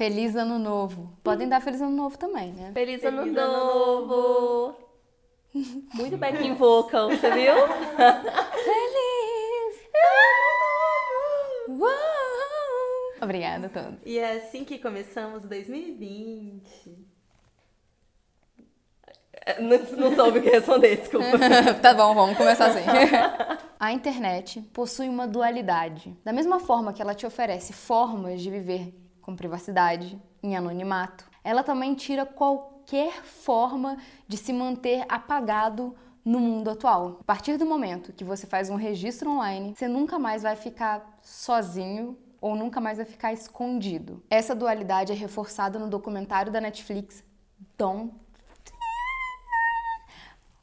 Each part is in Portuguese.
Feliz ano novo. Podem dar feliz ano novo também, né? Feliz, Feliz ano, ano novo! Muito backing vocal, você viu? Feliz ano novo! Obrigada a todos. E é assim que começamos 2020. Não, não soube o que responder, desculpa. tá bom, vamos começar assim. A internet possui uma dualidade. Da mesma forma que ela te oferece formas de viver com privacidade, em anonimato, ela também tira qualquer forma de se manter apagado no mundo atual. A partir do momento que você faz um registro online, você nunca mais vai ficar sozinho ou nunca mais vai ficar escondido. Essa dualidade é reforçada no documentário da Netflix Don't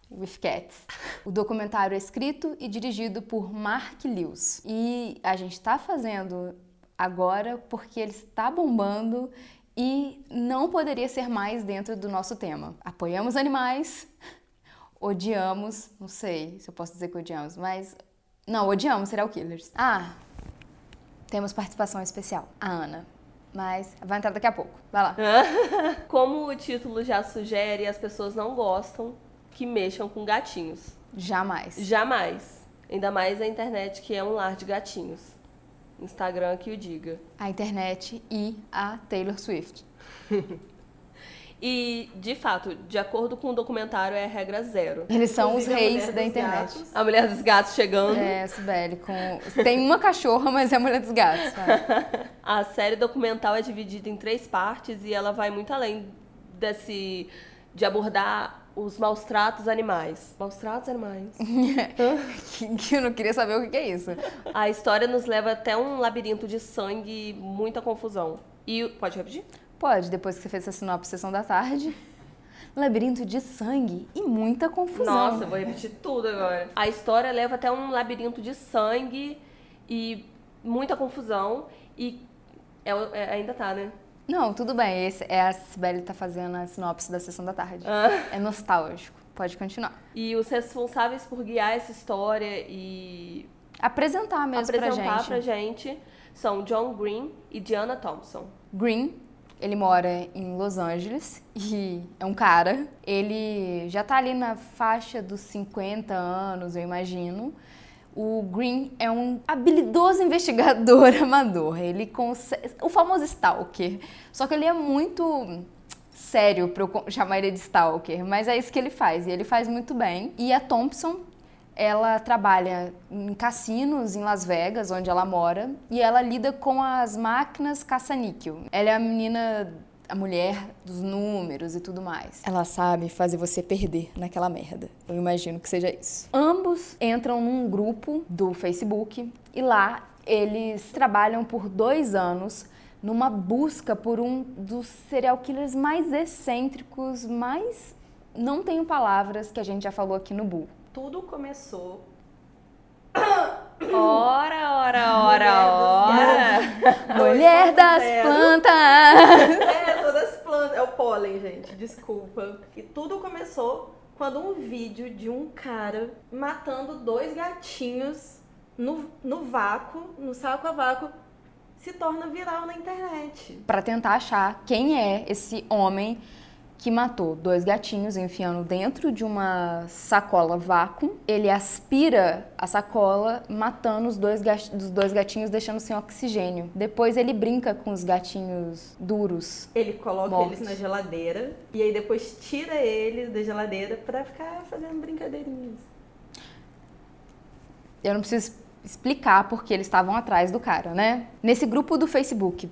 with Cats. O documentário é escrito e dirigido por Mark Lewis. E a gente está fazendo agora porque ele está bombando e não poderia ser mais dentro do nosso tema. Apoiamos animais, odiamos, não sei se eu posso dizer que odiamos, mas não, odiamos serial killers. Ah, temos participação especial, a Ana. Mas vai entrar daqui a pouco. Vai lá. Como o título já sugere, as pessoas não gostam que mexam com gatinhos. Jamais. Jamais. Ainda mais a internet que é um lar de gatinhos. Instagram que o diga. A internet e a Taylor Swift. E, de fato, de acordo com o documentário, é regra zero. Eles são os Inclusive, a reis da internet. gatos. A mulher dos gatos chegando. É, Sibeli, com... Tem uma cachorra, mas é a mulher dos gatos. A série documental é dividida em três partes e ela vai muito além desse de abordar os maus tratos animais. Maus tratos animais. que, eu não queria saber o que é isso. A história nos leva até um labirinto de sangue e muita confusão. E pode repetir? Pode, depois que você fez essa sinopse sessão da tarde. Labirinto de sangue e muita confusão. Nossa, vou repetir tudo agora. A história leva até um labirinto de sangue e muita confusão e é, é- ainda tá, né? Não, tudo bem. Esse é a Sibeli tá fazendo a sinopse da sessão da tarde. Ah. É nostálgico. Pode continuar. E os responsáveis por guiar essa história e Apresentar mesmo apresentar pra pra gente. gente são John Green e Diana Thompson. Green, ele mora em Los Angeles e é um cara. Ele já tá ali na faixa dos 50 anos, eu imagino. O Green é um habilidoso investigador amador. Ele consegue. O famoso Stalker. Só que ele é muito sério pra eu chamar ele de Stalker, mas é isso que ele faz e ele faz muito bem. E a Thompson, ela trabalha em cassinos em Las Vegas, onde ela mora, e ela lida com as máquinas caça-níquel. Ela é a menina, a mulher dos números e tudo mais. Ela sabe fazer você perder naquela merda. Eu imagino que seja isso. Ambos entram num grupo do Facebook e lá eles trabalham por dois anos numa busca por um dos serial killers mais excêntricos, mais não tenho palavras que a gente já falou aqui no Bull. Tudo começou. Ora, ora, ora, ora. Mulher das zero. plantas! É, todas as plantas. É o pólen, gente. Desculpa. E tudo começou quando um vídeo de um cara matando dois gatinhos no, no vácuo, no saco a vácuo, se torna viral na internet. Pra tentar achar quem é esse homem que matou dois gatinhos enfiando dentro de uma sacola vácuo. Ele aspira a sacola, matando os dois, dos dois gatinhos, deixando sem oxigênio. Depois ele brinca com os gatinhos duros. Ele coloca Mortos. eles na geladeira e aí depois tira eles da geladeira pra ficar fazendo brincadeirinhas. Eu não preciso explicar porque eles estavam atrás do cara, né? Nesse grupo do Facebook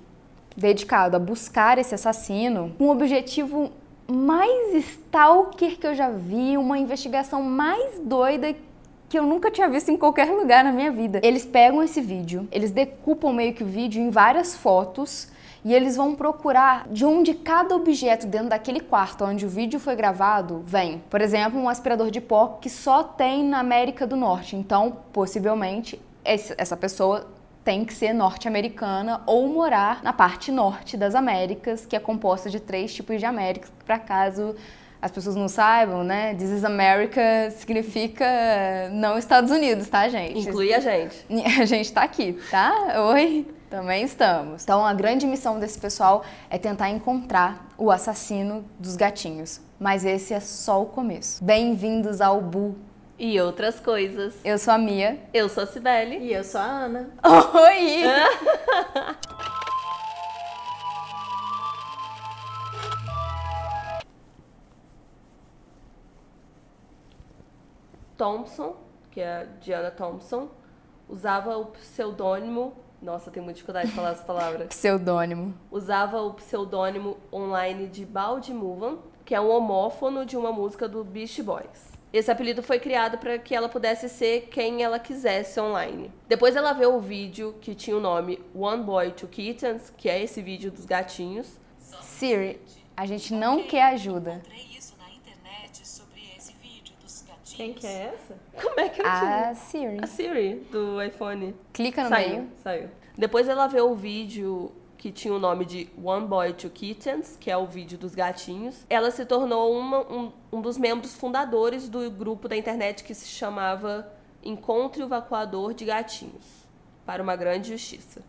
dedicado a buscar esse assassino, um objetivo mais stalker que eu já vi, uma investigação mais doida que eu nunca tinha visto em qualquer lugar na minha vida. Eles pegam esse vídeo, eles decupam meio que o vídeo em várias fotos e eles vão procurar de onde cada objeto dentro daquele quarto onde o vídeo foi gravado vem. Por exemplo, um aspirador de pó que só tem na América do Norte. Então, possivelmente, essa pessoa tem que ser norte-americana ou morar na parte norte das Américas, que é composta de três tipos de Américas, para caso as pessoas não saibam, né? This is America significa não Estados Unidos, tá, gente? Inclui a gente. A gente tá aqui, tá? Oi, também estamos. Então, a grande missão desse pessoal é tentar encontrar o assassino dos gatinhos. Mas esse é só o começo. Bem-vindos ao Bu. E outras coisas. Eu sou a Mia. Eu sou a Cibele. E eu sou a Ana. Oi! Thompson, que é a Diana Thompson, usava o pseudônimo. Nossa, tem muita dificuldade de falar essa palavra. Pseudônimo. Usava o pseudônimo online de Baldy Movan, que é um homófono de uma música do Beast Boys. Esse apelido foi criado para que ela pudesse ser quem ela quisesse online. Depois ela vê o vídeo que tinha o nome One Boy Two Kittens, que é esse vídeo dos gatinhos. Siri, a gente não quer ajuda. Encontrei isso na internet sobre esse vídeo dos gatinhos. Quem que é essa? Como é que eu A tinha? Siri. A Siri do iPhone. Clica no saiu, meio. saiu. Depois ela vê o vídeo que tinha o nome de One Boy Two Kittens, que é o vídeo dos gatinhos. Ela se tornou uma- um, um dos membros fundadores do grupo da internet que se chamava Encontre o Vacuador de Gatinhos para uma grande justiça.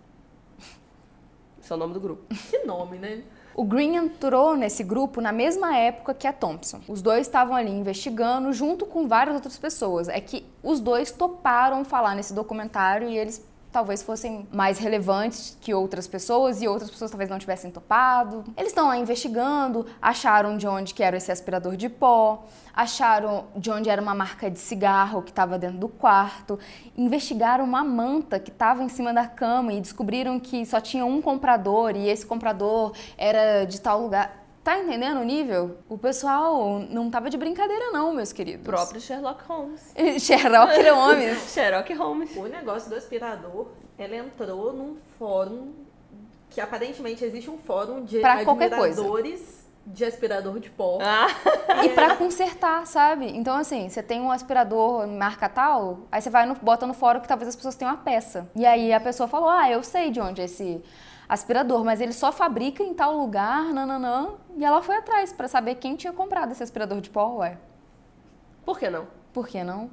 Esse é o nome do grupo. Que nome, né? O Green entrou nesse grupo na mesma época que a Thompson. Os dois estavam ali investigando junto com várias outras pessoas. É que os dois toparam falar nesse documentário e eles talvez fossem mais relevantes que outras pessoas e outras pessoas talvez não tivessem topado. Eles estão lá investigando, acharam de onde que era esse aspirador de pó, acharam de onde era uma marca de cigarro que estava dentro do quarto, investigaram uma manta que estava em cima da cama e descobriram que só tinha um comprador e esse comprador era de tal lugar. Tá entendendo o nível? O pessoal não tava de brincadeira não, meus queridos. Próprio Sherlock Holmes. Sherlock Holmes. Sherlock Holmes. O negócio do aspirador, ela entrou num fórum que aparentemente existe um fórum de Pra qualquer coisa. admiradores de aspirador de pó. Ah, E pra consertar, sabe? Então, assim, você tem um aspirador marca tal, aí você vai no, bota no fórum que talvez as pessoas tenham uma peça. E aí a pessoa falou: Ah, eu sei de onde é esse aspirador, mas ele só fabrica em tal lugar, nananã. E ela foi atrás pra saber quem tinha comprado esse aspirador de pó, ué. por que não? Por que não?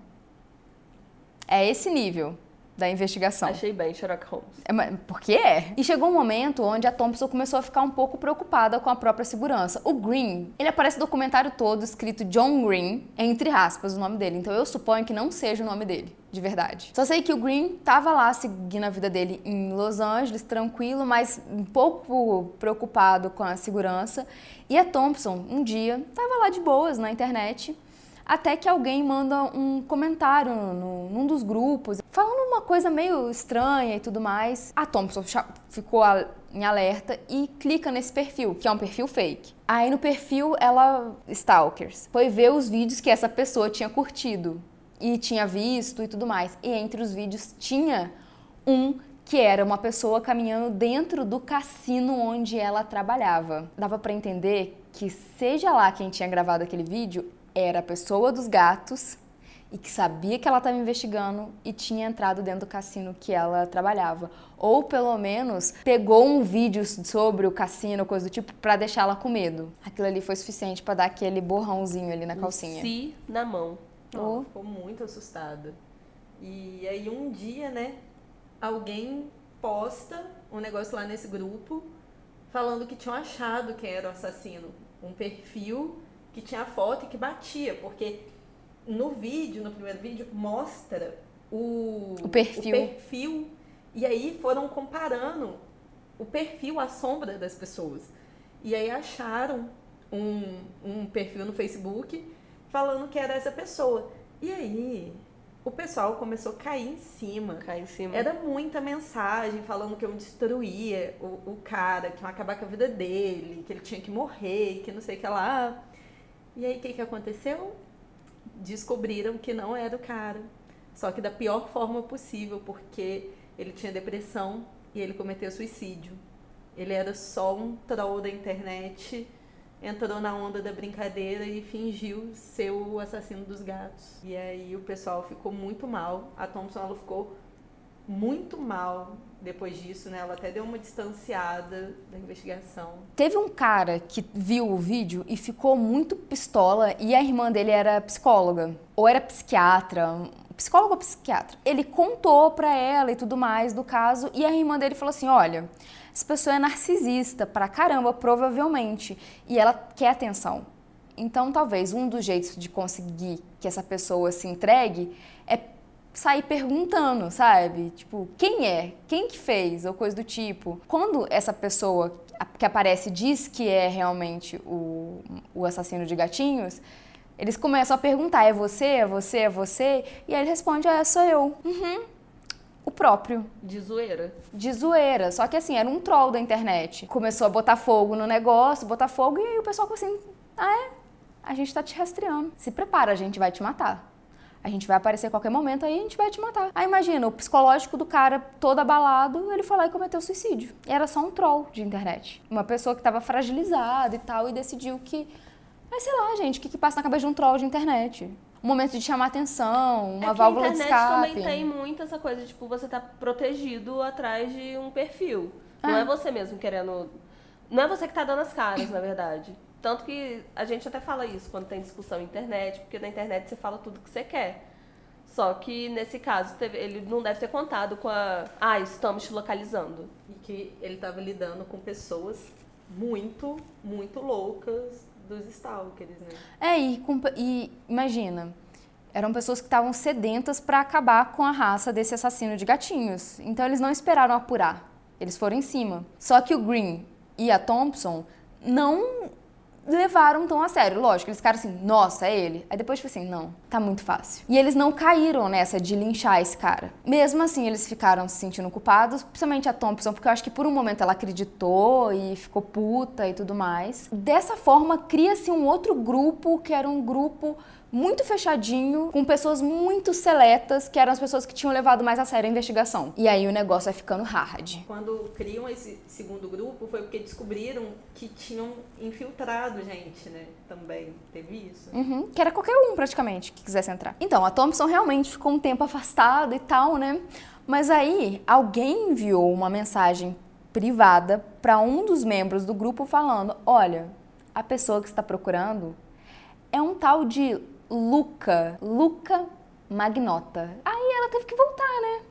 É esse nível da investigação. Achei bem Sherlock Holmes. É, mas- Porque é. E chegou um momento onde a Thompson começou a ficar um pouco preocupada com a própria segurança. O Green, ele aparece no documentário todo escrito John Green, entre aspas, o nome dele. Então eu suponho que não seja o nome dele, de verdade. Só sei que o Green tava lá seguindo a vida dele em Los Angeles, tranquilo, mas um pouco preocupado com a segurança. E a Thompson, um dia, tava lá de boas na internet. Até que alguém manda um comentário no- num dos grupos, falando uma coisa meio estranha e tudo mais. A Thompson ficou em alerta e clica nesse perfil, que é um perfil fake. Aí no perfil, ela, Stalkers, foi ver os vídeos que essa pessoa tinha curtido e tinha visto e tudo mais. E entre os vídeos tinha um que era uma pessoa caminhando dentro do cassino onde ela trabalhava. Dava pra entender que seja lá quem tinha gravado aquele vídeo era a pessoa dos gatos e que sabia que ela estava investigando e tinha entrado dentro do cassino que ela trabalhava. Ou pelo menos pegou um vídeo sobre o cassino, coisa do tipo, pra deixar ela com medo. Aquilo ali foi suficiente pra dar aquele borrãozinho ali na calcinha. Si na mão. Ela Oh. ficou muito assustada. E aí um dia, né, alguém posta um negócio lá nesse grupo falando que tinham achado quem era o assassino. Um perfil que tinha foto e que batia, porque no vídeo, no primeiro vídeo, mostra o, O perfil. o perfil, e aí foram comparando o perfil, a sombra das pessoas. E aí acharam um, um perfil no Facebook falando que era essa pessoa. E aí o pessoal começou a cair em cima. Cai em cima. Era muita mensagem falando que eu destruía o, o cara, que iam acabar com a vida dele, que ele tinha que morrer, que não sei o que lá. E aí o que, que aconteceu? Descobriram que não era o cara. Só que da pior forma possível, porque ele tinha depressão e ele cometeu suicídio. Ele era só um troll da internet, entrou na onda da brincadeira e fingiu ser o assassino dos gatos. E aí o pessoal ficou muito mal. A Thompson ela ficou muito mal depois disso, né? Ela até deu uma distanciada da investigação. Teve um cara que viu o vídeo e ficou muito pistola e a irmã dele era psicóloga ou era psiquiatra, psicólogo ou psiquiatra. Ele contou pra ela e tudo mais do caso e a irmã dele falou assim: "Olha, essa pessoa é narcisista pra caramba, provavelmente, e ela quer atenção. Então, talvez um dos jeitos de conseguir que essa pessoa se entregue é sair perguntando, sabe? Tipo, quem é? Quem que fez? Ou coisa do tipo. Quando essa pessoa que aparece diz que é realmente o, o assassino de gatinhos, eles começam a perguntar: é você? É você? É você? E aí ele responde: é, sou eu. Uhum. O próprio. De zoeira. De zoeira. Só que assim, era um troll da internet. Começou a botar fogo no negócio, botar fogo, e aí o pessoal ficou assim: ah, é? A gente tá te rastreando. Se prepara, a gente vai te matar. A gente vai aparecer a qualquer momento aí a gente vai te matar. Aí imagina, o psicológico do cara todo abalado, ele foi lá e cometeu suicídio. E era só um troll de internet. Uma pessoa que estava fragilizada e tal, e decidiu que. Mas sei lá, gente, o que, que passa na cabeça de um troll de internet? Um momento de chamar atenção, uma é que válvula a de internet escape. também tem muito essa coisa, tipo, você tá protegido atrás de um perfil. Não É. é você mesmo querendo. Não é você que tá dando as caras, na verdade. Tanto que a gente até fala isso quando tem discussão na internet, porque na internet você fala tudo que você quer. Só que nesse caso teve- ele não deve ter contado com a. Ah, estamos te localizando. E que ele tava lidando com pessoas muito, muito loucas dos stalkers, né? É, e, e imagina, eram pessoas que estavam sedentas para acabar com a raça desse assassino de gatinhos. Então eles não esperaram apurar, eles foram em cima. Só que o Green e a Thompson não levaram tão a sério. Lógico, eles ficaram assim, nossa, é ele. Aí depois, tipo assim, não, tá muito fácil. E eles não caíram nessa de linchar esse cara. Mesmo assim, eles ficaram se sentindo culpados, principalmente a Thompson, porque eu acho que por um momento ela acreditou e ficou puta e tudo mais. Dessa forma, cria-se um outro grupo, que era um grupo muito fechadinho, com pessoas muito seletas, que eram as pessoas que tinham levado mais a sério a investigação. E aí o negócio vai ficando hard. Quando criam esse segundo grupo foi porque descobriram que tinham infiltrado gente, né? Também teve isso. Uhum, que era qualquer um praticamente que quisesse entrar. Então, a Thompson realmente ficou um tempo afastada e tal, né? Mas aí alguém enviou uma mensagem privada para um dos membros do grupo falando: olha, a pessoa que está procurando é um tal de Luca, Luca Magnota. Aí ela teve que voltar, né?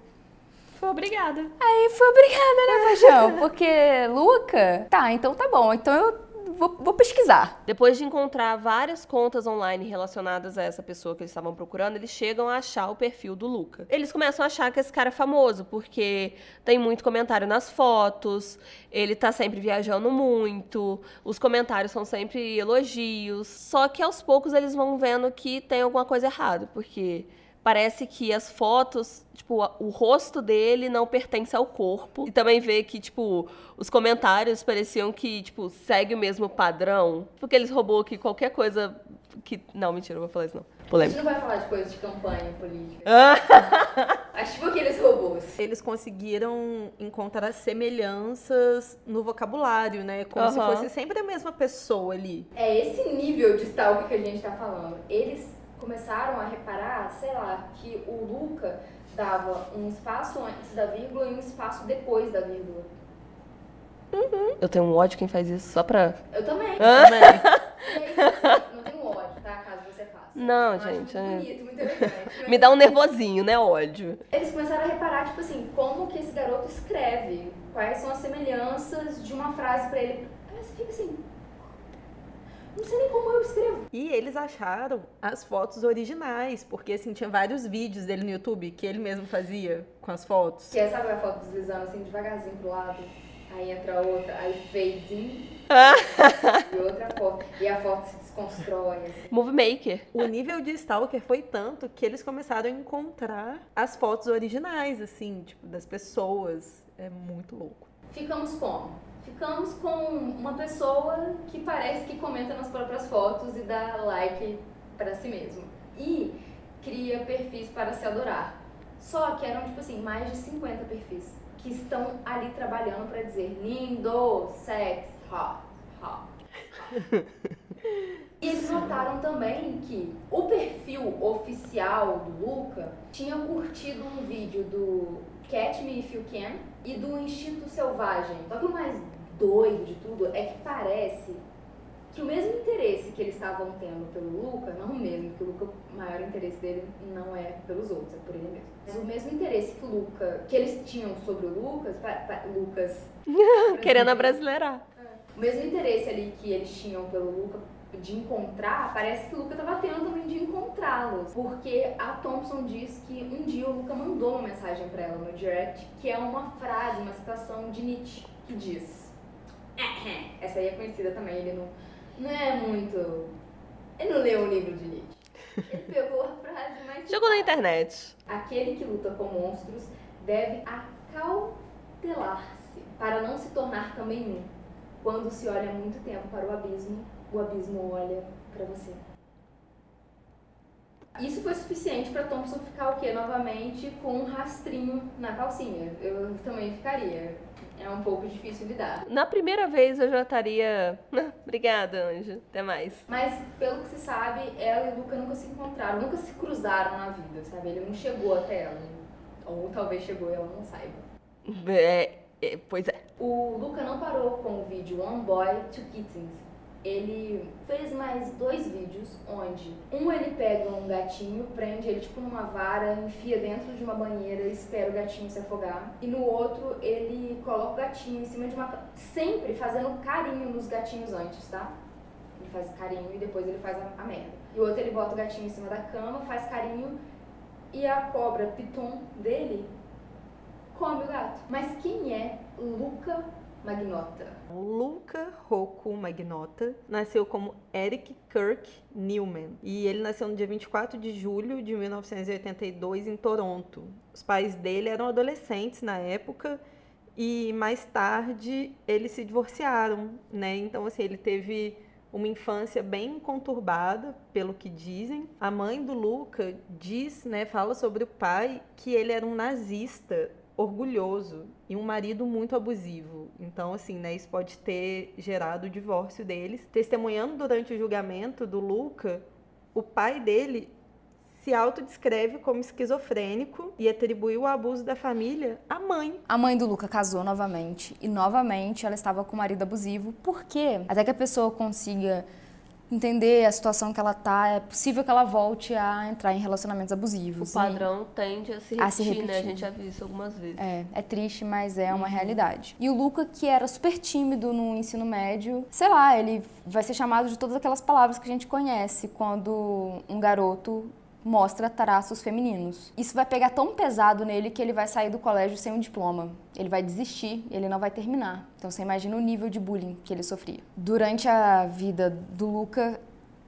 Foi obrigada. Aí foi obrigada, né, paixão? Porque Luca, tá, então tá bom, então eu vou, vou pesquisar. Depois de encontrar várias contas online relacionadas a essa pessoa que eles estavam procurando, eles chegam a achar o perfil do Luca. Eles começam a achar que esse cara é famoso, porque tem muito comentário nas fotos, ele tá sempre viajando muito, os comentários são sempre elogios. Só que aos poucos eles vão vendo que tem alguma coisa errada, porque parece que as fotos, tipo, a- o rosto dele não pertence ao corpo. E também vê que, tipo, os comentários pareciam que, tipo, segue o mesmo padrão. Porque eles roubou que qualquer coisa que... Não, mentira, não vou falar isso não. Polêmica. não vai falar de coisa de campanha política. Ah, Acho tipo aqueles robôs. Eles conseguiram encontrar semelhanças no vocabulário, né? Como se Aham. fosse sempre a mesma pessoa ali. É esse nível de stalker que a gente tá falando. Eles começaram a reparar, sei lá, que o Luca dava um espaço antes da vírgula e um espaço depois da vírgula. eu tenho um ódio quem faz isso só pra... Eu também. Também. E aí, assim, não tenho ódio, tá? Caso você faça. Não, Eu gente, Muito é. bonito, muito elegante. Me dá um nervosinho, né, ódio. Eles começaram a reparar, tipo assim, como que esse garoto escreve, quais são as semelhanças de uma frase pra ele. Aí você fica assim. Não sei nem como eu escrevo. E eles acharam as fotos originais, porque assim, tinha vários vídeos dele no YouTube que ele mesmo fazia com as fotos. Que é, sabe a foto deslizando assim, devagarzinho pro lado? Aí entra outra, aí fade e outra foto. E a foto se desconstrói, assim. Movie Maker. O nível de stalker foi tanto que eles começaram a encontrar as fotos originais, assim, tipo, das pessoas. É muito louco. Ficamos como? Ficamos com uma pessoa que parece que comenta nas próprias fotos e dá like pra si mesmo. E cria perfis para se adorar. Só que eram, tipo assim, mais de 50 perfis que estão ali trabalhando pra dizer lindo, sex, hot, hot. E eles notaram também que o perfil oficial do Luca tinha curtido um vídeo do Catch Me If You Can e do Instinto Selvagem. Só que o mais doido de tudo é que parece que o mesmo interesse que eles estavam tendo pelo Luca, não o mesmo, que o Luca, o maior interesse dele não é pelos outros, é por ele mesmo. Mas o mesmo interesse que o Luca, que eles tinham sobre o Lucas, pa, pa, Lucas. Querendo abrasileirar. O mesmo interesse ali que eles tinham pelo Luca de encontrar, parece que o Luca tava tendo também de encontrá-los. Porque a Thompson diz que um dia o Luca mandou uma mensagem para ela no direct, que é uma frase, uma citação de Nietzsche, que diz. Essa aí é conhecida também, ele não, não é muito. Ele não leu o livro de Nietzsche. Ele pegou a frase mais. Jogou na internet. Aquele que luta com monstros deve acautelar-se para não se tornar também um. Quando se olha muito tempo para o abismo, o abismo olha para você. Isso foi suficiente para Thompson ficar o quê? Novamente com um rastrinho na calcinha. Eu também ficaria. É um pouco difícil lidar. Na primeira vez eu já estaria. Obrigada, Anjo. Até mais. Mas, pelo que se sabe, ela e o Luca nunca se encontraram, nunca se cruzaram na vida, sabe? Ele não chegou até ela. Ou talvez chegou e ela não saiba. É, é, pois é. O Luca não parou com o vídeo One Boy, Two Kittens. Ele fez mais dois vídeos onde um ele pega um gatinho, prende ele tipo numa vara, enfia dentro de uma banheira e espera o gatinho se afogar. E no outro ele coloca o gatinho em cima de uma sempre fazendo carinho nos gatinhos antes, tá? Ele faz carinho e depois ele faz a, a merda. E o outro ele bota o gatinho em cima da cama, faz carinho e a cobra piton dele come o gato. Mas quem é Luca Magnota? Luca Rocco Magnota nasceu como Eric Kirk Newman e ele nasceu no dia 24 de julho de 1982 em Toronto. Os pais dele eram adolescentes na época e mais tarde eles se divorciaram, né? Então assim, ele teve uma infância bem conturbada, pelo que dizem. A mãe do Luca diz, né, fala sobre o pai que ele era um nazista orgulhoso e um marido muito abusivo. Então, assim, né, isso pode ter gerado o divórcio deles. Testemunhando durante o julgamento do Luca, o pai dele se autodescreve como esquizofrênico e atribuiu o abuso da família à mãe. A mãe do Luca casou novamente e novamente ela estava com o marido abusivo. Por quê? Até que a pessoa consiga entender a situação que ela tá, é possível que ela volte a entrar em relacionamentos O abusivos. E- padrão tende a se repetir, A se né? A repetir. gente já viu isso algumas vezes. É, é triste, mas é uma realidade. E o Luca, que era super tímido no ensino médio, sei lá, ele vai ser chamado de todas aquelas palavras que a gente conhece quando um garoto mostra traços femininos. Isso vai pegar tão pesado nele que ele vai sair do colégio sem um diploma. Ele vai desistir, ele não vai terminar. Então você imagina o nível de bullying que ele sofria. Durante a vida do Luca,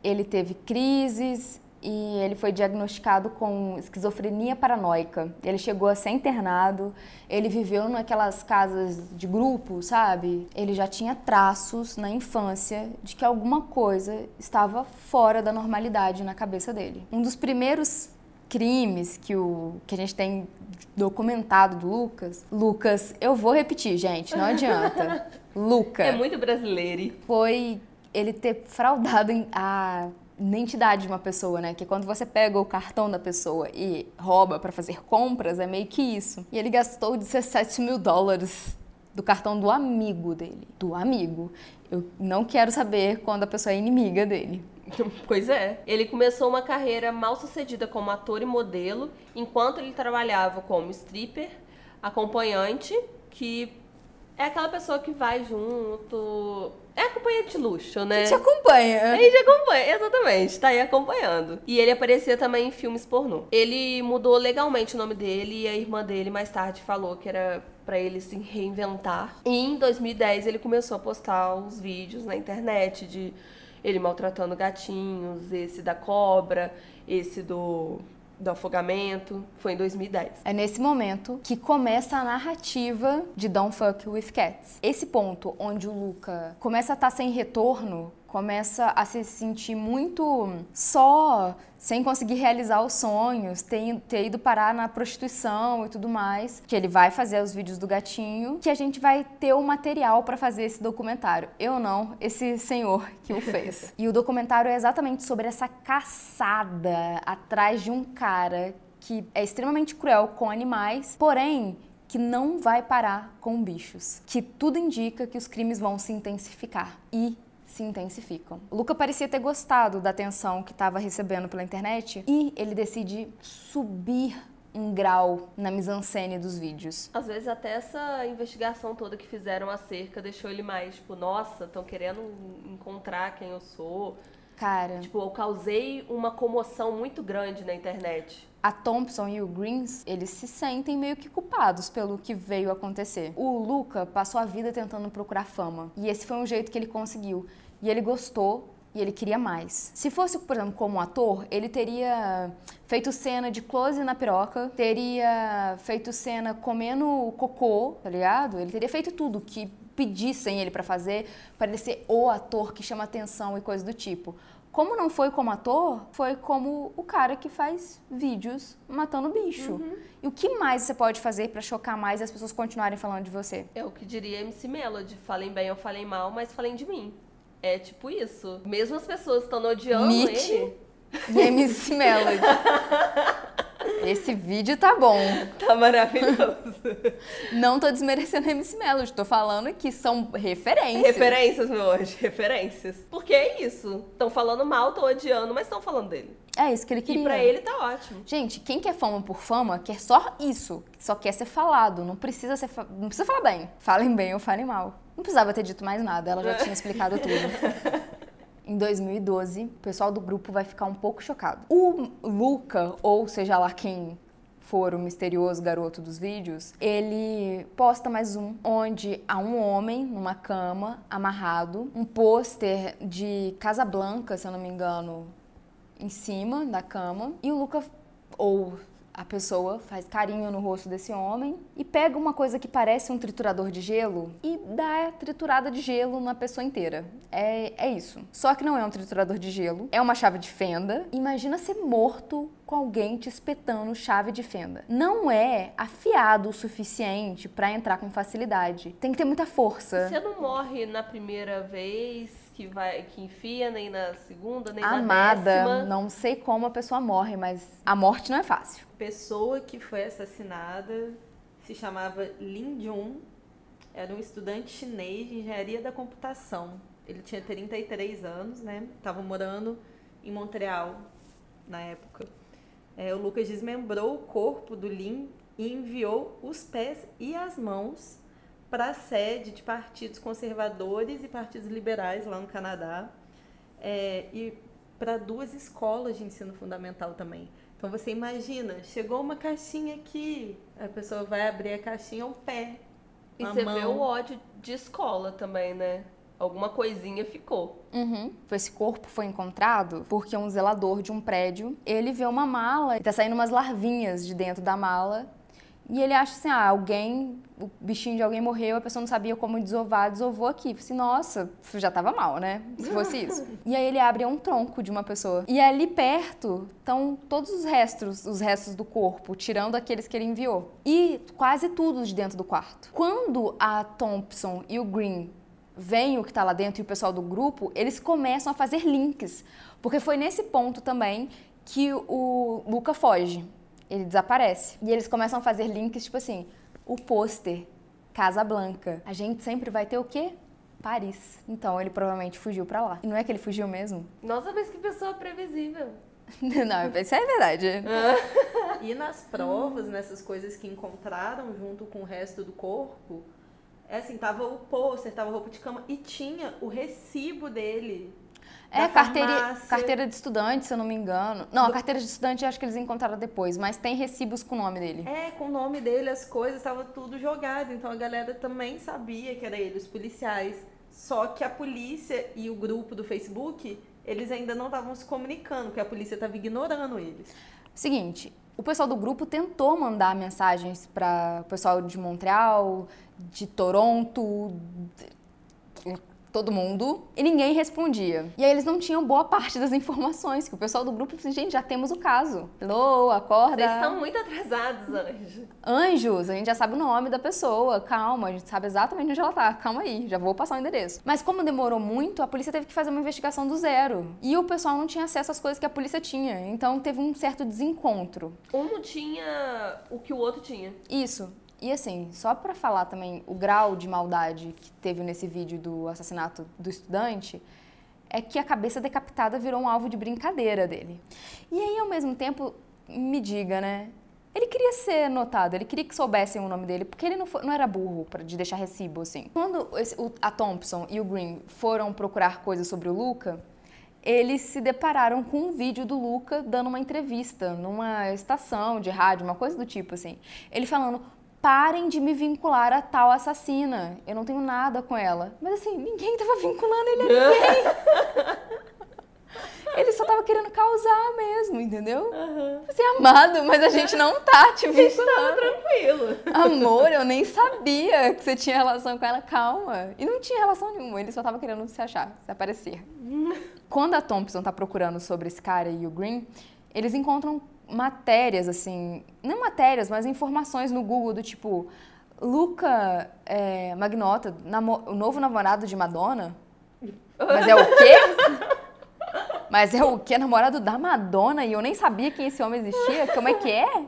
ele teve crises e ele foi diagnosticado com esquizofrenia paranoica. Ele chegou a ser internado, ele viveu naquelas casas de grupo, sabe? Ele já tinha traços na infância de que alguma coisa estava fora da normalidade na cabeça dele. Um dos primeiros crimes que, o, que a gente tem documentado do Lucas. Lucas, eu vou repetir, gente, não adianta. Luca É muito brasileiro. foi ele ter fraudado em- a identidade de uma pessoa, né? Que quando você pega o cartão da pessoa e rouba pra fazer compras, é meio que isso. E ele gastou 17 mil dólares do cartão do amigo dele. Do amigo. Eu não quero saber quando a pessoa é inimiga dele. Pois é. Ele começou uma carreira mal sucedida como ator e modelo, enquanto ele trabalhava como stripper, acompanhante, que é aquela pessoa que vai junto. É acompanhante de luxo, né? Te acompanha. A gente acompanha, exatamente, tá aí acompanhando. E ele aparecia também em filmes pornô. Ele mudou legalmente o nome dele e a irmã dele mais tarde falou que era pra ele se reinventar. E em 2010 ele começou a postar os vídeos na internet de ele maltratando gatinhos, esse da cobra, esse do, do afogamento. Foi em 2010. É nesse momento que começa a narrativa de Don't Fuck With Cats. Esse ponto onde o Luca começa a estar sem retorno, começa a se sentir muito só, sem conseguir realizar os sonhos, ter, ter ido parar na prostituição e tudo mais, que ele vai fazer os vídeos do gatinho, que a gente vai ter o material para fazer esse documentário. Eu não, esse senhor que o fez. e o documentário é exatamente sobre essa caçada atrás de um cara que é extremamente cruel com animais, porém que não vai parar com bichos. Que tudo indica que os crimes vão se intensificar. E se intensificam. Luca parecia ter gostado da atenção que estava recebendo pela internet e ele decide subir um grau na mise-en-scène dos vídeos. Às vezes até essa investigação toda que fizeram acerca deixou ele mais, tipo, nossa, estão querendo encontrar quem eu sou. Cara, Tipo, eu causei uma comoção muito grande na internet. a Thompson e o Greens, eles se sentem meio que culpados pelo que veio acontecer. O Luca passou a vida tentando procurar fama, e esse foi um jeito que ele conseguiu. E ele gostou e ele queria mais. Se fosse, por exemplo, como ator, ele teria feito cena de close na piroca, teria feito cena comendo cocô, tá ligado? Ele teria feito tudo que pedissem ele pra fazer, para ele ser o ator que chama atenção e coisa do tipo. Como não foi como ator, foi como o cara que faz vídeos matando bicho. E o que mais você pode fazer pra chocar mais e as pessoas continuarem falando de você? É o que diria MC Melody. Falem bem ou falem mal, mas falem de mim. É tipo isso. Mesmo as pessoas estando odiando Nietzsche. ele, E MC Melody. Esse vídeo tá bom. tá maravilhoso. Não tô desmerecendo MC Melody, tô falando que são referências. referências, meu anjo, referências. Porque é isso. Estão falando mal, estão odiando, mas estão falando dele. É isso que ele queria. E pra ele tá ótimo. Gente, quem quer fama por fama quer só isso, só quer ser falado, não precisa ser, fa- não precisa falar bem. Falem bem ou falem mal. Não precisava ter dito mais nada, ela já tinha explicado tudo. Em 2012, o pessoal do grupo vai ficar um pouco chocado. O Luca, ou seja lá quem for o misterioso garoto dos vídeos, ele posta mais um onde há um homem numa cama amarrado, um pôster de Casablanca, se eu não me engano, em cima da cama e o Luca ou a pessoa faz carinho no rosto desse homem e pega uma coisa que parece um triturador de gelo e dá triturada de gelo na pessoa inteira. É, é isso. Só que não é um triturador de gelo, é uma chave de fenda. Imagina ser morto com alguém te espetando chave de fenda. Não é afiado o suficiente pra entrar com facilidade. Tem que ter muita força. Você não morre na primeira vez que vai que enfia, nem na segunda, nem na Amada, décima. não sei como a pessoa morre, mas a morte não é fácil. pessoa que foi assassinada se chamava Lin Jun, era um estudante chinês de engenharia da computação. Ele tinha 33 anos, né? Estava morando em Montreal na época. É, o Lucas desmembrou o corpo do Lin e enviou os pés e as mãos para a sede de partidos conservadores e partidos liberais lá no Canadá é, e para duas escolas de ensino fundamental também. Então você imagina, chegou uma caixinha aqui, a pessoa vai abrir a caixinha, um pé. E você mão. vê o ódio de escola também, né? Alguma coisinha ficou. Uhum. Esse corpo foi encontrado porque um zelador de um prédio, ele vê uma mala e tá saindo umas larvinhas de dentro da mala. E ele acha assim, ah, alguém, o bichinho de alguém morreu, a pessoa não sabia como desovar, desovou aqui. Falei assim, nossa, já tava mal, né? Se fosse isso. e aí ele abre um tronco de uma pessoa. E ali perto estão todos os restos, os restos do corpo, tirando aqueles que ele enviou. E quase tudo de dentro do quarto. Quando a Thompson e o Green veem o que está lá dentro e o pessoal do grupo, eles começam a fazer links. Porque foi nesse ponto também que o Luca foge. Ele desaparece. E eles começam a fazer links, tipo assim, o pôster, Casa Blanca. A gente sempre vai ter o quê? Paris. Então ele provavelmente fugiu pra lá. E não é que ele fugiu mesmo? Nossa, mas que pessoa previsível. não, isso é verdade. E nas provas, nessas coisas que encontraram junto com o resto do corpo, é assim, tava o pôster, tava a roupa de cama e tinha o recibo dele. É, carteira, carteira de estudante, se eu não me engano. Não, a carteira de estudante acho que eles encontraram depois, mas tem recibos com o nome dele. É, com o nome dele, as coisas, tava tudo jogado. Então a galera também sabia que era ele, os policiais. Só que a polícia e o grupo do Facebook, eles ainda não estavam se comunicando, porque a polícia estava ignorando eles. Seguinte, o pessoal do grupo tentou mandar mensagens para o pessoal de Montreal, de Toronto, todo mundo e ninguém respondia. E aí eles não tinham boa parte das informações, que o pessoal do grupo falou assim, gente, já temos o caso. Hello, acorda. Vocês estão muito atrasados, Anjo. Anjos, a gente já sabe o nome da pessoa, calma, a gente sabe exatamente onde ela tá, calma aí, já vou passar o endereço. Mas como demorou muito, a polícia teve que fazer uma investigação do zero. E o pessoal não tinha acesso às coisas que a polícia tinha, então teve um certo desencontro. Um não tinha o que o outro tinha. Isso. E assim, só pra falar também o grau de maldade que teve nesse vídeo do assassinato do estudante, é que a cabeça decapitada virou um alvo de brincadeira dele. E aí, ao mesmo tempo, me diga, né? Ele queria ser notado, ele queria que soubessem o nome dele, porque ele não, foi- não era burro pra, de deixar recibo, assim. Quando esse- o- a Thompson e o Green foram procurar coisas sobre o Luca, eles se depararam com um vídeo do Luca dando uma entrevista numa estação de rádio, uma coisa do tipo assim. Ele falando: parem de me vincular a tal assassina, eu não tenho nada com ela. Mas assim, ninguém tava vinculando ele a ninguém. Ele só tava querendo causar mesmo, entendeu? Assim, amado, mas a gente não tá te vinculando. Tranquilo. Amor, eu nem sabia que você tinha relação com ela, calma. E não tinha relação nenhuma, ele só tava querendo se achar, se aparecer. Quando a Thompson tá procurando sobre esse cara e o Green, eles encontram matérias, assim, não matérias, mas informações no Google do tipo, Luca é, Magnota, o novo namorado de Madonna? Mas é o quê? Mas é o quê? Namorado da Madonna? E eu nem sabia que esse homem existia? Como é que é?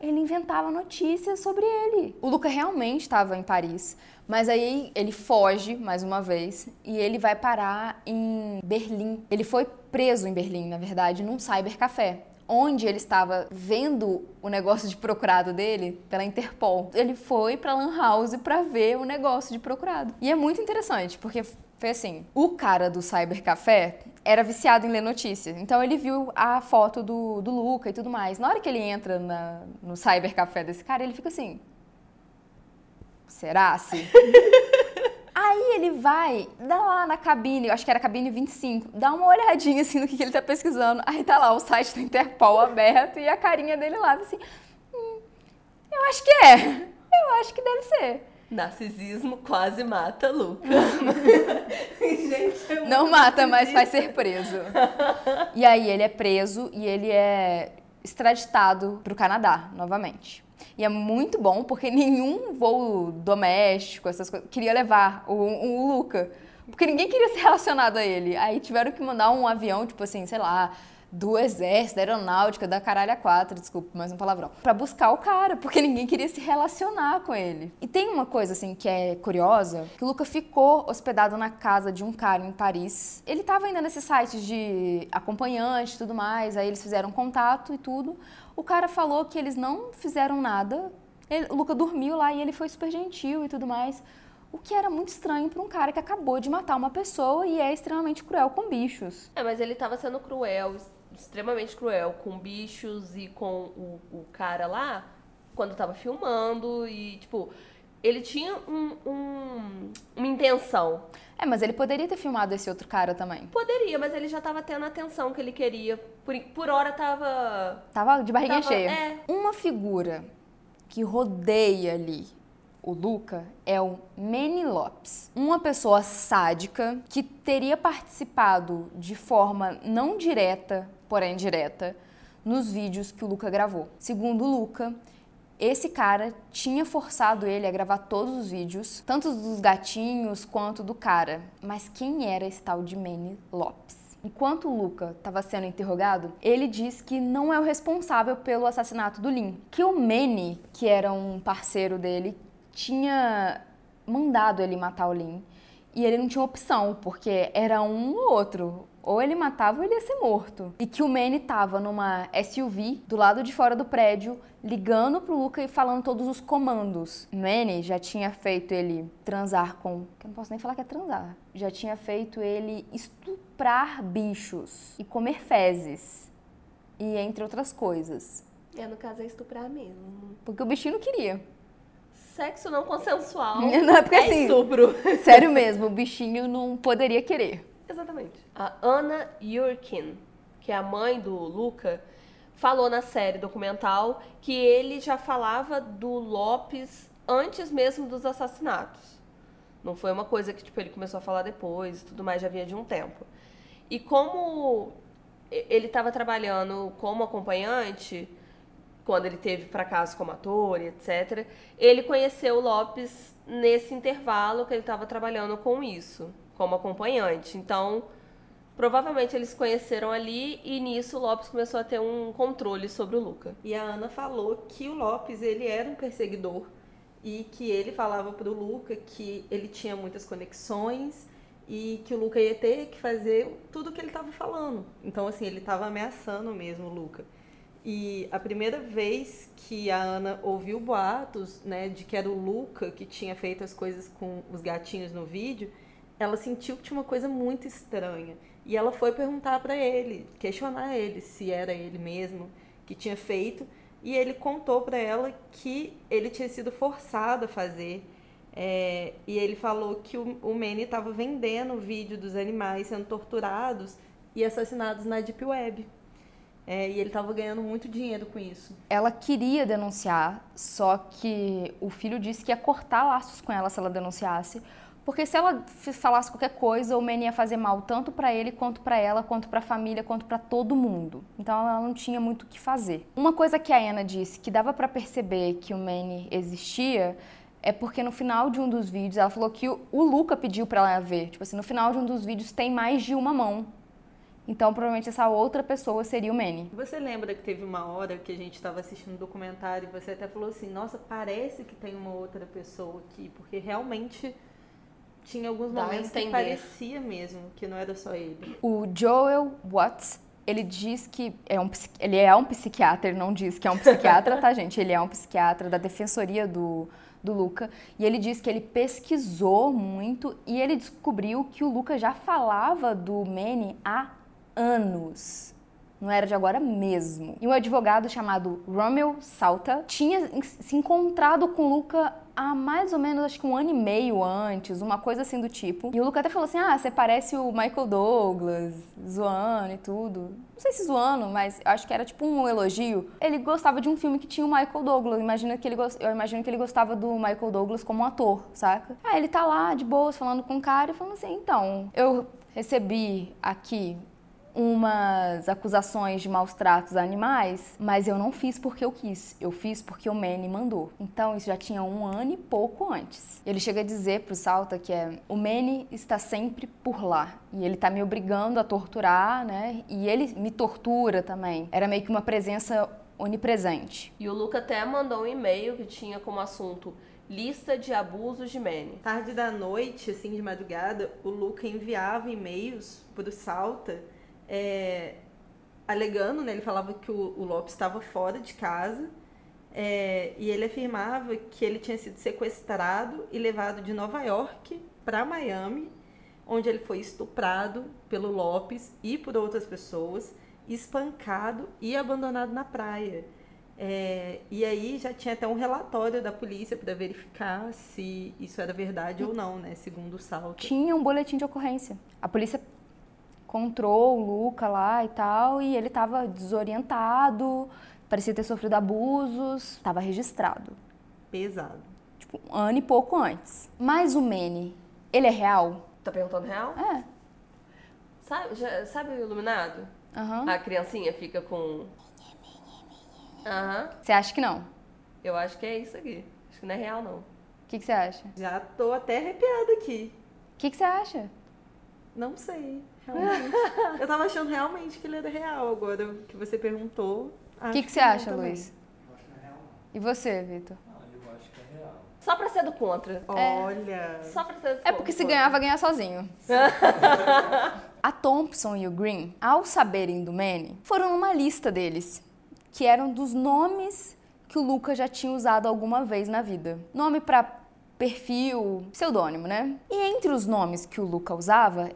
Ele inventava notícias sobre ele. O Luca realmente estava em Paris, mas aí ele foge mais uma vez e ele vai parar em Berlim. Ele foi preso em Berlim, na verdade, num cybercafé. Onde ele estava vendo o negócio de procurado dele pela Interpol. Ele foi pra Lan House pra ver o negócio de procurado. E é muito interessante, porque foi assim: o cara do cybercafé era viciado em ler notícias. Então ele viu a foto do, do Luca e tudo mais. Na hora que ele entra na- no cybercafé desse cara, ele fica assim: será se? Aí ele vai, dá lá na cabine, eu acho que era a cabine 25, dá uma olhadinha assim no que, que ele tá pesquisando. Aí tá lá o site da Interpol aberto e a carinha dele lá, assim, hum, eu acho que é, eu acho que deve ser. Narcisismo quase mata Luca. Gente, é Não mata, mas faz ser preso. E aí ele é preso e ele é extraditado pro Canadá novamente. E é muito bom porque nenhum voo doméstico, essas coisas, queria levar o, o Luca. Porque ninguém queria ser relacionado a ele. Aí tiveram que mandar um avião, tipo assim, sei lá, do exército, da aeronáutica, da caralho a quatro, desculpa, mais um palavrão, pra buscar o cara, porque ninguém queria se relacionar com ele. E tem uma coisa assim que é curiosa, que o Luca ficou hospedado na casa de um cara em Paris. Ele tava ainda nesse site de acompanhante e tudo mais, aí eles fizeram contato e tudo. O cara falou que eles não fizeram nada. Ele- o Luca dormiu lá e ele foi super gentil e tudo mais. O que era muito estranho pra um cara que acabou de matar uma pessoa e é extremamente cruel com bichos. É, mas ele tava sendo cruel, extremamente cruel, com bichos e com o, o cara lá, quando tava filmando e, tipo, ele tinha um, um- uma intenção. É, mas ele poderia ter filmado esse outro cara também. Poderia, mas ele já tava tendo a atenção que ele queria. Por, por hora tava. Tava de barriguinha Tava- cheia. é. Uma figura que rodeia ali o Luca é o Manny Lopes. Uma pessoa sádica que teria participado de forma não direta, porém direta, nos vídeos que o Luca gravou. Segundo o Luca, esse cara tinha forçado ele a gravar todos os vídeos, tanto dos gatinhos quanto do cara. Mas quem era esse tal de Manny Lopes? Enquanto o Luca estava sendo interrogado, ele diz que não é o responsável pelo assassinato do Lin. Que o Manny, que era um parceiro dele, tinha mandado ele matar o Lin. E ele não tinha opção, porque era um ou outro. Ou ele matava ou ele ia ser morto. E que o Manny tava numa SUV do lado de fora do prédio, ligando pro Luca e falando todos os comandos. O Manny já tinha feito ele transar com. que Eu não posso nem falar que é transar. Já tinha feito ele estuprar bichos e comer fezes. E entre outras coisas. É, no caso é estuprar mesmo. Porque o bichinho não queria. Sexo não consensual. Não, é porque é assim- estupro. Sério mesmo, o bichinho não poderia querer. Exatamente. A Anna Yurkin, que é a mãe do Luca, falou na série documental que ele já falava do Lopes antes mesmo dos assassinatos. Não foi uma coisa que tipo, ele começou a falar depois tudo mais, já vinha de um tempo. E como ele estava trabalhando como acompanhante, quando ele teve fracasso como ator etc., ele conheceu o Lopes nesse intervalo que ele estava trabalhando com isso, como acompanhante. Então, provavelmente eles se conheceram ali e nisso o Lopes começou a ter um controle sobre o Luca. E a Ana falou que o Lopes ele era um perseguidor e que ele falava pro Luca que ele tinha muitas conexões e que o Luca ia ter que fazer tudo o que ele estava falando. Então, assim, ele estava ameaçando mesmo o Luca. E a primeira vez que a Ana ouviu boatos, né, de que era o Luca que tinha feito as coisas com os gatinhos no vídeo, ela sentiu que tinha uma coisa muito estranha. E ela foi perguntar para ele, questionar ele se era ele mesmo que tinha feito. E ele contou para ela que ele tinha sido forçado a fazer. É, e ele falou que o, o Manny estava vendendo o vídeo dos animais sendo torturados e assassinados na Deep Web. É, e ele estava ganhando muito dinheiro com isso. Ela queria denunciar, só que o filho disse que ia cortar laços com ela se ela denunciasse, porque se ela falasse qualquer coisa, o Manny ia fazer mal tanto para ele, quanto para ela, quanto para a família, quanto para todo mundo. Então ela não tinha muito o que fazer. Uma coisa que a Ana disse que dava para perceber que o Manny existia é porque no final de um dos vídeos ela falou que o, o Luca pediu para ela ver. Tipo assim, no final de um dos vídeos tem mais de uma mão então, provavelmente essa outra pessoa seria o Manny. Você lembra que teve uma hora que a gente estava assistindo um documentário e você até falou assim: nossa, parece que tem uma outra pessoa aqui, porque realmente tinha alguns momentos que parecia mesmo que não era só ele. O Joel Watts, ele diz que é um, ele é um psiquiatra, ele não diz que é um psiquiatra, tá, gente? Ele é um psiquiatra da defensoria do, do Luca. E ele diz que ele pesquisou muito e ele descobriu que o Luca já falava do Manny há anos. Não era de agora mesmo. E um advogado chamado Romeo Salta tinha se encontrado com o Luca há mais ou menos, acho que um ano e meio antes, uma coisa assim do tipo. E o Luca até falou assim: ah, você parece o Michael Douglas, zoando e tudo. Não sei se zoando, mas acho que era tipo um elogio. Ele gostava de um filme que tinha o Michael Douglas. Imagina que ele, gos- eu imagino que ele gostava do Michael Douglas como ator, saca? Aí ele tá lá de boas falando com o cara e falando assim: então, eu recebi aqui umas acusações de maus tratos a animais, mas eu não fiz porque eu quis. Eu fiz porque o Manny mandou. Então isso já tinha um ano e pouco antes. Ele chega a dizer pro Salta que é o Manny está sempre por lá e ele tá me obrigando a torturar, né? E ele me tortura também. Era meio que uma presença onipresente. E o Luca até mandou um e-mail que tinha como assunto lista de abusos de Manny. Tarde da noite, assim, de madrugada, o Luca enviava e-mails pro Salta, é, alegando, né? Ele falava que o, o Lopes estava fora de casa é, e ele afirmava que ele tinha sido sequestrado e levado de Nova York para Miami, onde ele foi estuprado pelo Lopes e por outras pessoas, espancado e abandonado na praia. É, e aí já tinha até um relatório da polícia para verificar se isso era verdade ou não, né? Segundo o Salto. Tinha um boletim de ocorrência. A polícia encontrou o Luca lá e tal, e ele tava desorientado, parecia ter sofrido abusos, estava registrado. Pesado. Tipo, um ano e pouco antes. Mas o Manny, ele é real? Tá perguntando real? É. Sabe, já- sabe o iluminado? Aham. A criancinha fica com. Aham. Você acha que não? O Eu acho que é isso aqui. Acho que não é real, não. que, que você acha? Já tô até arrepiada aqui. O que, que você acha? Não sei, realmente. Eu tava achando realmente que ele era real. Agora que você perguntou. O que, que você acha, Luiz? E você, Vitor? Só pra ser do contra. Olha. Só pra ser do É porque se contra. ganhar, vai ganhar sozinho. A Thompson e o Green, ao saberem do Manny, foram numa lista deles, que eram dos nomes que o Luca já tinha usado alguma vez na vida. Nome pra perfil, pseudônimo, né? E entre os nomes que o Luca usava,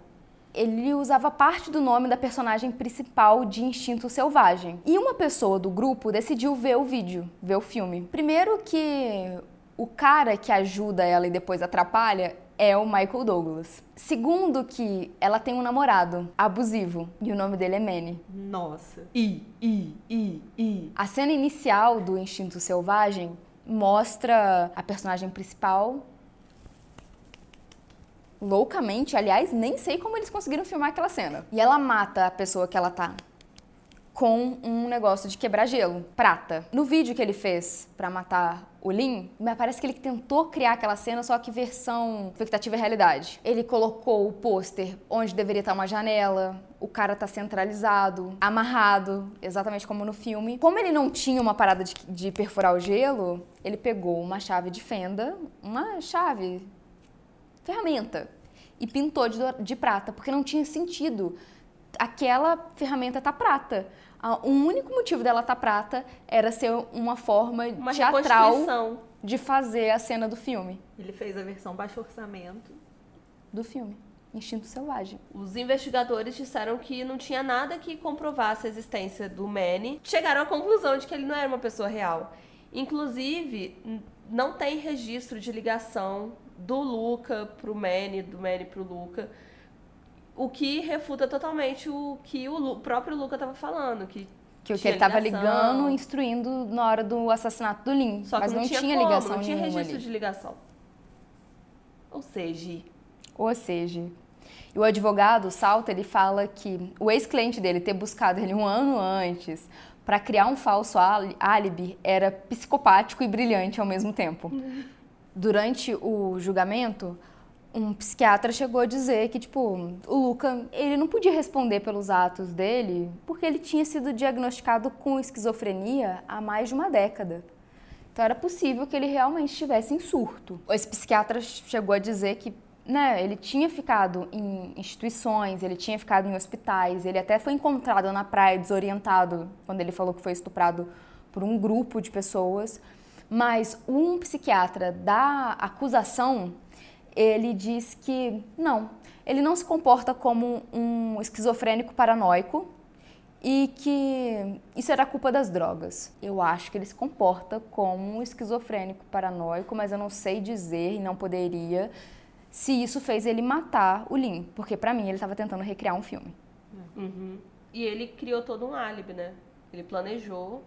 ele usava parte do nome da personagem principal de Instinto Selvagem. E uma pessoa do grupo decidiu ver o vídeo, ver o filme. Primeiro que o cara que ajuda ela e depois atrapalha é o Michael Douglas. Segundo que ela tem um namorado abusivo e o nome dele é Manny. Nossa. I, I, I, I. A cena inicial do Instinto Selvagem mostra a personagem principal loucamente. Aliás, nem sei como eles conseguiram filmar aquela cena. E ela mata a pessoa que ela tá com um negócio de quebrar gelo, prata. No vídeo que ele fez pra matar o Lin, me parece que ele tentou criar aquela cena, só que versão expectativa e realidade. Ele colocou o pôster onde deveria estar uma janela, o cara tá centralizado, amarrado, exatamente como no filme. Como ele não tinha uma parada de, de perfurar o gelo, ele pegou uma chave de fenda, uma chave, ferramenta, e pintou de, de prata, porque não tinha sentido aquela ferramenta tá prata. O único motivo dela tá prata era ser uma forma Uma teatral de fazer a cena do filme. Ele fez a versão baixo orçamento. Do filme. Instinto Selvagem. Os investigadores disseram que não tinha nada que comprovasse a existência do Manny. Chegaram à conclusão de que ele não era uma pessoa real. Inclusive, não tem registro de ligação do Luca pro Manny, do Manny pro Luca. O que refuta totalmente o que o próprio Luca estava falando, que Que o que ele tava ligação. ligando, instruindo na hora do assassinato do Lin. Só que Mas não, não, tinha, tinha como, ligação não tinha registro ali. de ligação. Ou seja, Ou seja, e o advogado, o Salta, ele fala que o ex-cliente dele ter buscado ele um ano antes para criar um falso áli- álibi era psicopático e brilhante ao mesmo tempo. Durante o julgamento, um psiquiatra chegou a dizer que, tipo, o Luca, ele não podia responder pelos atos dele porque ele tinha sido diagnosticado com esquizofrenia há mais de uma década. Então era possível que ele realmente estivesse em surto. Esse psiquiatra chegou a dizer que né, ele tinha ficado em instituições, ele tinha ficado em hospitais, ele até foi encontrado na praia desorientado quando ele falou que foi estuprado por um grupo de pessoas. Mas um psiquiatra da acusação, ele diz que não, ele não se comporta como um esquizofrênico paranoico, e que isso era culpa das drogas. Eu acho que ele se comporta como um esquizofrênico paranoico, mas eu não sei dizer e não poderia se isso fez ele matar o Lin, porque pra mim ele estava tentando recriar um filme. uhum. e ele criou todo um álibi, né? Ele planejou.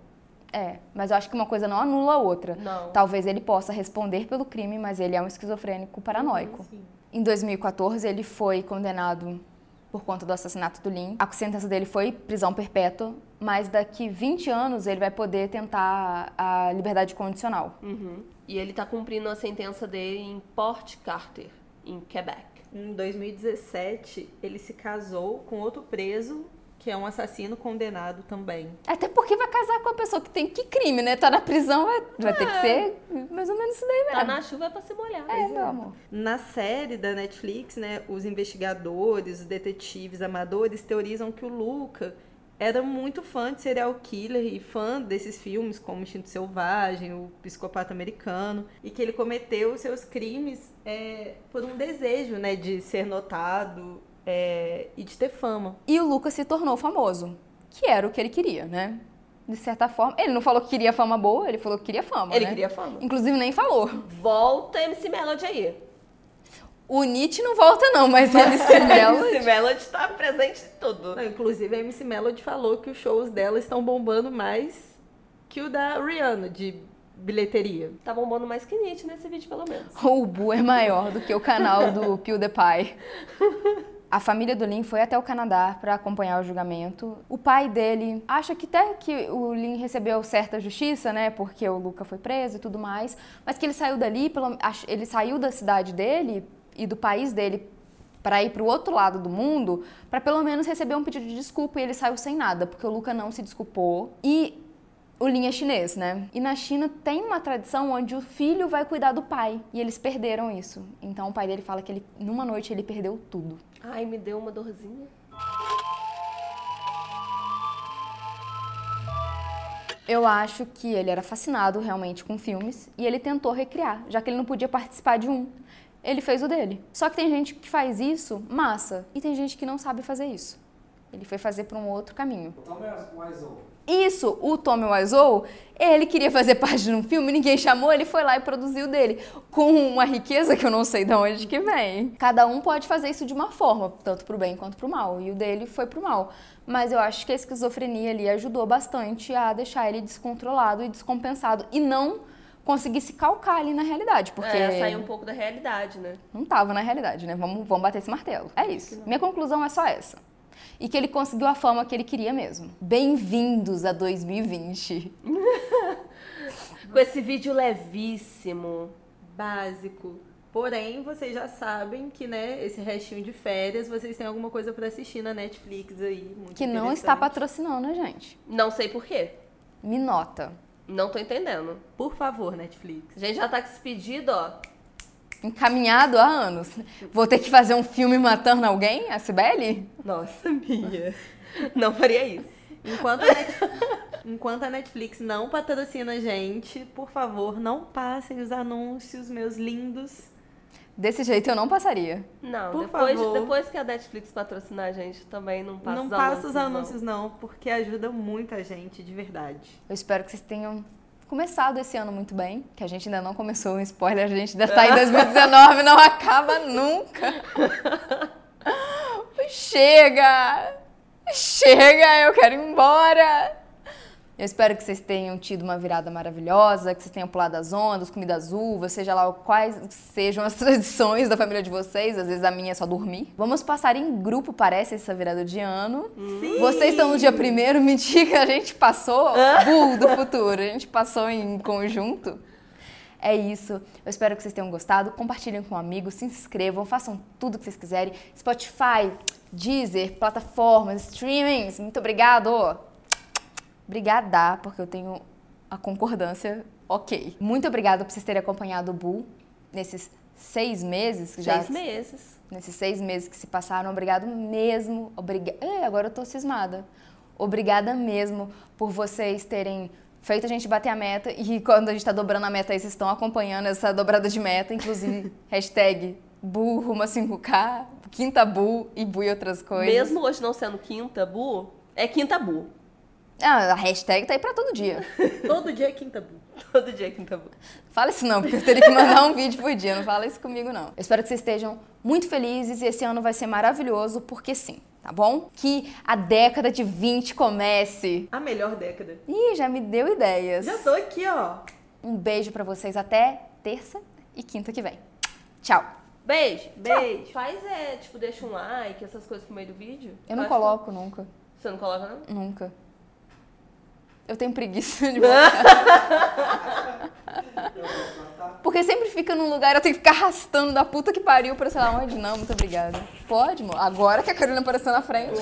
É, mas eu acho que uma coisa não anula a outra. Não. Talvez ele possa responder pelo crime, mas ele é um esquizofrênico paranoico. Sim. Em 2014, ele foi condenado por conta do assassinato do Lin. A sentença dele foi prisão perpétua, mas daqui 20 anos ele vai poder tentar a liberdade condicional. Uhum. E ele tá cumprindo a sentença dele em Port Carter, em Quebec. Em 2017, ele se casou com outro preso, que é um assassino condenado também. Até porque vai casar com a pessoa que tem que crime, né? Tá na prisão, vai, vai ter que ser mais ou menos isso daí Tá mesmo. na chuva é pra se molhar. É, meu amor. Na série da Netflix, né, os investigadores, os detetives amadores teorizam que o Luca era muito fã de serial killer e fã desses filmes como Instinto Selvagem, o Psicopata Americano, e que ele cometeu os seus crimes é, por um desejo, né, de ser notado é, e de ter fama. E o Lucas se tornou famoso, que era o que ele queria, né? De certa forma. Ele não falou que queria fama boa, ele falou que queria fama. Ele né? queria fama. Inclusive nem falou. Volta MC Melody aí. O Nietzsche não volta, não, mas ele se Melody. MC Melody tá presente em tudo. Não, inclusive a MC Melody falou que os shows dela estão bombando mais que o da Rihanna de bilheteria. Tá bombando mais que Nietzsche nesse vídeo, pelo menos. O Bu é maior do que o canal do PewDiePie. A família do Lin foi até o Canadá para acompanhar o julgamento. O pai dele acha que até que o Lin recebeu certa justiça, né? Porque o Luca foi preso e tudo mais. Mas que ele saiu dali, ele saiu da cidade dele e do país dele para ir para o outro lado do mundo, para pelo menos receber um pedido de desculpa e ele saiu sem nada, porque o Luca não se desculpou. E o Lin é chinês, né? E na China tem uma tradição onde o filho vai cuidar do pai. E eles perderam isso. Então o pai dele fala que ele, numa noite ele perdeu tudo. Ai, me deu uma dorzinha. Eu acho que ele era fascinado realmente com filmes e ele tentou recriar, já que ele não podia participar de um. Ele fez o dele. Só que tem gente que faz isso, massa, e tem gente que não sabe fazer isso. Ele foi fazer para um outro caminho. Tommy Wiseau. Isso, o Tommy Wiseau, ele queria fazer parte de um filme, ninguém chamou, ele foi lá e produziu dele. Com uma riqueza que eu não sei de onde que vem. Cada um pode fazer isso de uma forma, tanto pro bem quanto pro mal. E o dele foi pro mal. Mas eu acho que a esquizofrenia ali ajudou bastante a deixar ele descontrolado e descompensado. E não conseguir se calcar ali na realidade, porque É, sair um pouco da realidade, né? não tava na realidade, né? Vamos, vamos bater esse martelo. É isso. Minha conclusão é só essa. E que ele conseguiu a fama que ele queria mesmo. Bem-vindos a 2020. Com esse vídeo levíssimo. Básico. Porém, vocês já sabem que, né, esse restinho de férias, vocês têm alguma coisa pra assistir na Netflix aí. Muito Que não está patrocinando a gente. Não sei por quê. Me nota. Não tô entendendo. Por favor, Netflix. A gente já tá com esse pedido, ó. Encaminhado há anos. Vou ter que fazer um filme matando alguém, a Cibele? Nossa, Mia. Não faria isso. Enquanto a, Net- Enquanto a Netflix não patrocina a gente, por favor, não passem os anúncios, meus lindos. Desse jeito eu não passaria. Não, Por depois, favor. depois que a Netflix patrocinar a gente, também não passa não os passa anúncios. os anúncios, não, porque ajuda muita gente, de verdade. Eu espero que vocês tenham começado esse ano muito bem, que a gente ainda não começou um spoiler, a gente ainda tá em 2019, não acaba nunca. Chega! Chega, eu quero ir embora! Eu espero que vocês tenham tido uma virada maravilhosa, que vocês tenham pulado as ondas, comido as uvas, seja lá quais sejam as tradições da família de vocês, às vezes a minha é só dormir. Vamos passar em grupo, parece, essa virada de ano. Sim! Vocês estão no dia primeiro, mentira, a gente passou, burro do futuro, a gente passou em conjunto. É isso. Eu espero que vocês tenham gostado. Compartilhem com amigos, se inscrevam, façam tudo o que vocês quiserem. Spotify, Deezer, plataformas, streamings. Muito obrigado. Obrigada, porque eu tenho a concordância ok. Muito obrigada por vocês terem acompanhado o Bull nesses seis meses. que já Seis meses. nesses seis meses que se passaram. Obrigado mesmo. Obriga... É, agora eu tô cismada. Obrigada mesmo por vocês terem feito a gente bater a meta e quando a gente tá dobrando a meta aí, vocês estão acompanhando essa dobrada de meta, inclusive hashtag Bu rumo a 5K, quinta Bu e Bu e outras coisas. Mesmo hoje não sendo quinta bu, é quinta bu. Ah, a hashtag tá aí pra todo dia. Todo dia é quinta bu. Todo dia é quinta bu. Fala isso não, porque eu teria que mandar um vídeo por dia. Não fala isso comigo, não. Eu espero que vocês estejam muito felizes e esse ano vai ser maravilhoso, porque sim, tá bom? Que a década de 20 comece. A melhor década. Ih, já me deu ideias. Já tô aqui, ó. Um beijo pra vocês até terça e quinta que vem. Tchau. Beijo. Beijo. Faz, é, tipo, deixa um like, essas coisas pro meio do vídeo. Eu não acho coloco nunca. que- Você não coloca, não? Nunca. Eu tenho preguiça de botar. Porque sempre fica num lugar, eu tenho que ficar arrastando da puta que pariu pra sei lá onde. Não, muito obrigada. Pode, amor. Agora que a Carolina apareceu na frente.